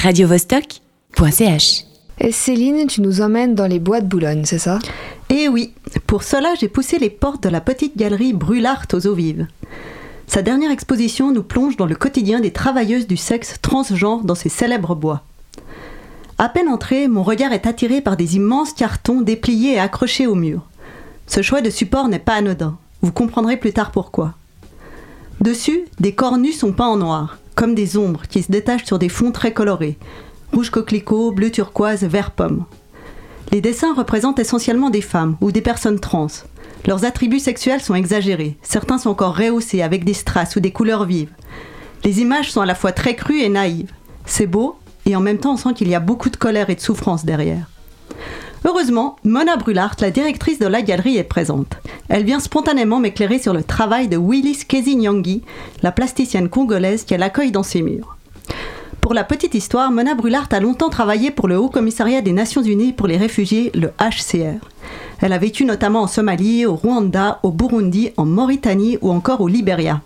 radiovostok.ch. Et Céline, tu nous emmènes dans les bois de Boulogne, c'est ça? Eh oui, pour cela j'ai poussé les portes de la petite galerie Brûlart aux eaux vives. Sa dernière exposition nous plonge dans le quotidien des travailleuses du sexe transgenre dans ces célèbres bois. À peine entré, mon regard est attiré par des immenses cartons dépliés et accrochés au mur. Ce choix de support n'est pas anodin. Vous comprendrez plus tard pourquoi. Dessus, des corps nus sont peints en noir, comme des ombres qui se détachent sur des fonds très colorés rouge coquelicot, bleu turquoise, vert pomme. Les dessins représentent essentiellement des femmes ou des personnes trans. Leurs attributs sexuels sont exagérés, certains sont encore rehaussés avec des strass ou des couleurs vives. Les images sont à la fois très crues et naïves. C'est beau, et en même temps on sent qu'il y a beaucoup de colère et de souffrance derrière. Heureusement, Mona Brulart, la directrice de la galerie, est présente. Elle vient spontanément m'éclairer sur le travail de Willis Kezi la plasticienne congolaise qui l'accueille dans ses murs. Pour la petite histoire, Mona Brulart a longtemps travaillé pour le Haut Commissariat des Nations Unies pour les réfugiés, le HCR. Elle a vécu notamment en Somalie, au Rwanda, au Burundi, en Mauritanie ou encore au Libéria.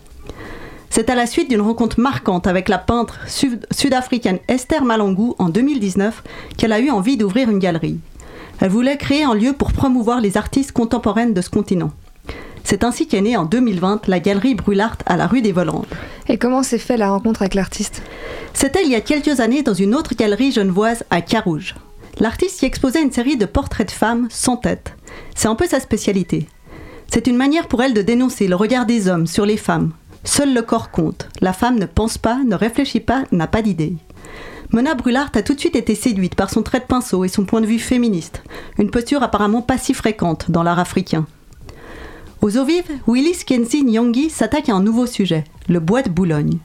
C'est à la suite d'une rencontre marquante avec la peintre sud-africaine Esther Malangou en 2019 qu'elle a eu envie d'ouvrir une galerie. Elle voulait créer un lieu pour promouvoir les artistes contemporaines de ce continent. C'est ainsi qu'est née en 2020 la galerie Brûlart à la rue des Volandes. Et comment s'est fait la rencontre avec l'artiste? C'était il y a quelques années dans une autre galerie genevoise à Carouge. L'artiste y exposait une série de portraits de femmes sans tête. C'est un peu sa spécialité. C'est une manière pour elle de dénoncer le regard des hommes sur les femmes. Seul le corps compte. La femme ne pense pas, ne réfléchit pas, n'a pas d'idée. Mona Brulart a tout de suite été séduite par son trait de pinceau et son point de vue féministe, une posture apparemment pas si fréquente dans l'art africain. Aux eaux vives, Willis Kenzie Nyongi s'attaque à un nouveau sujet, le bois de Boulogne.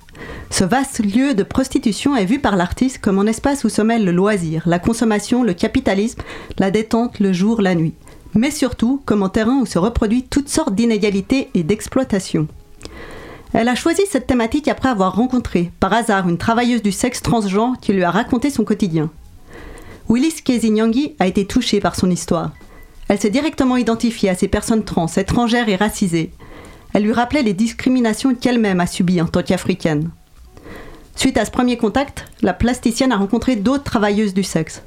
Ce vaste lieu de prostitution est vu par l'artiste comme un espace où se mêlent le loisir, la consommation, le capitalisme, la détente, le jour, la nuit. Mais surtout comme un terrain où se reproduit toutes sortes d'inégalités et d'exploitation. Elle a choisi cette thématique après avoir rencontré, par hasard, une travailleuse du sexe transgenre qui lui a raconté son quotidien. Willis Kezinyangui a été touchée par son histoire. Elle s'est directement identifiée à ces personnes trans, étrangères et racisées. Elle lui rappelait les discriminations qu'elle-même a subies en tant qu'africaine. Suite à ce premier contact, la plasticienne a rencontré d'autres travailleuses du sexe.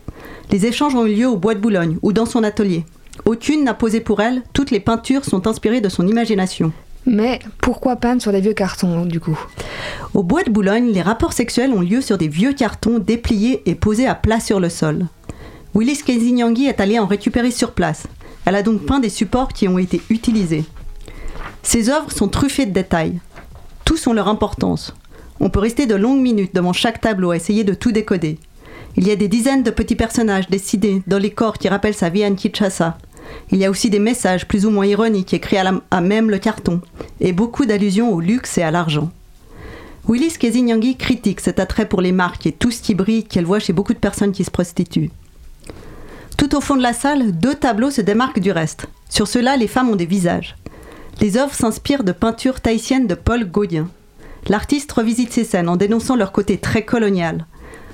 Les échanges ont eu lieu au Bois de Boulogne ou dans son atelier. Aucune n'a posé pour elle, toutes les peintures sont inspirées de son imagination. Mais pourquoi peindre sur des vieux cartons, du coup? Au Bois de Boulogne, les rapports sexuels ont lieu sur des vieux cartons dépliés et posés à plat sur le sol. Willis Kezinyangui est allée en récupérer sur place. Elle a donc peint des supports qui ont été utilisés. Ses œuvres sont truffées de détails. Tous ont leur importance. On peut rester de longues minutes devant chaque tableau à essayer de tout décoder. Il y a des dizaines de petits personnages dessinés dans les corps qui rappellent sa vie à Kinshasa. Il y a aussi des messages plus ou moins ironiques écrits à, même le carton, et beaucoup d'allusions au luxe et à l'argent. Willis Kezinyangui critique cet attrait pour les marques et tout ce qui brille qu'elle voit chez beaucoup de personnes qui se prostituent. Tout au fond de la salle, deux tableaux se démarquent du reste. Sur ceux-là, les femmes ont des visages. Les œuvres s'inspirent de peintures tahitiennes de Paul Gaudien. L'artiste revisite ces scènes en dénonçant leur côté très colonial.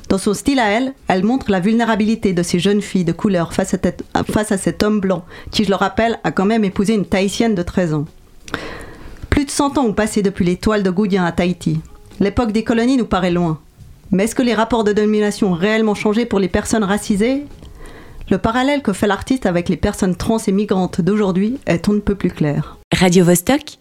Dans son style à elle, elle montre la vulnérabilité de ces jeunes filles de couleur face à, cet homme blanc, qui, je le rappelle, a quand même épousé une tahitienne de 13 ans. Plus de 100 ans ont passé depuis les toiles de Gaudien à Tahiti. L'époque des colonies nous paraît loin. Mais est-ce que les rapports de domination ont réellement changé pour les personnes racisées? Le parallèle que fait l'artiste avec les personnes trans et migrantes d'aujourd'hui est on ne peut plus clair. Radio -Vostok